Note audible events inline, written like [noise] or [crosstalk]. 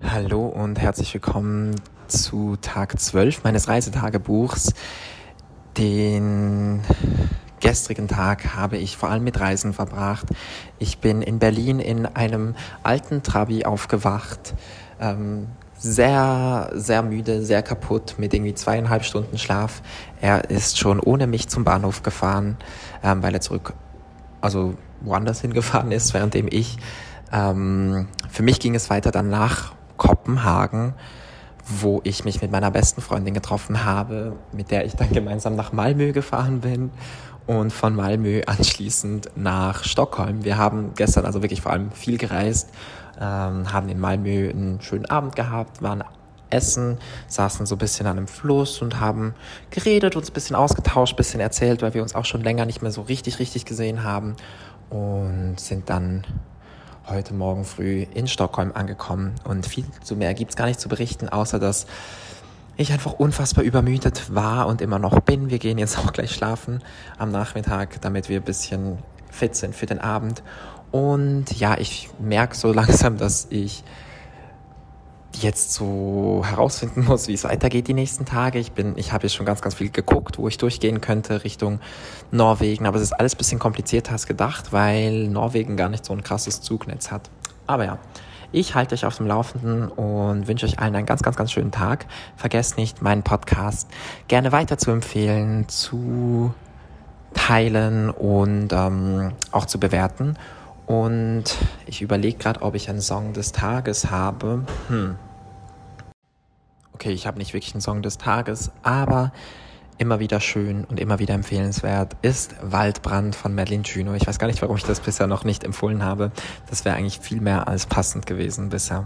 Hallo und herzlich willkommen zu Tag 12 meines Reisetagebuchs. Den gestrigen Tag habe ich vor allem mit Reisen verbracht. Ich bin in Berlin in einem alten Trabi aufgewacht. Ähm, sehr, sehr müde, sehr kaputt, mit irgendwie zweieinhalb Stunden Schlaf. Er ist schon ohne mich zum Bahnhof gefahren, ähm, weil er zurück, also woanders [laughs] hingefahren ist, währenddem ich ähm, für mich ging es weiter dann nach Kopenhagen, wo ich mich mit meiner besten Freundin getroffen habe, mit der ich dann gemeinsam nach Malmö gefahren bin und von Malmö anschließend nach Stockholm. Wir haben gestern also wirklich vor allem viel gereist, ähm, haben in Malmö einen schönen Abend gehabt, waren essen, saßen so ein bisschen an einem Fluss und haben geredet, uns ein bisschen ausgetauscht, ein bisschen erzählt, weil wir uns auch schon länger nicht mehr so richtig, richtig gesehen haben und sind dann heute Morgen früh in Stockholm angekommen und viel zu mehr gibt's gar nicht zu berichten, außer dass ich einfach unfassbar übermüdet war und immer noch bin. Wir gehen jetzt [laughs] auch gleich schlafen am Nachmittag, damit wir ein bisschen fit sind für den Abend. Und ja, ich merke so [laughs] langsam, dass ich jetzt so herausfinden muss, wie es weitergeht die nächsten Tage. Ich bin, ich habe jetzt schon ganz, ganz viel geguckt, wo ich durchgehen könnte Richtung Norwegen, aber es ist alles bisschen komplizierter als gedacht, weil Norwegen gar nicht so ein krasses Zugnetz hat. Aber ja, ich halte euch auf dem Laufenden und wünsche euch allen einen ganz, ganz, ganz schönen Tag. Vergesst nicht, meinen Podcast gerne weiter zu empfehlen, zu teilen und ähm, auch zu bewerten. Und ich überlege gerade, ob ich einen Song des Tages habe. Hm. Okay, ich habe nicht wirklich einen Song des Tages, aber immer wieder schön und immer wieder empfehlenswert ist Waldbrand von Madeline Juno. Ich weiß gar nicht, warum ich das bisher noch nicht empfohlen habe. Das wäre eigentlich viel mehr als passend gewesen bisher.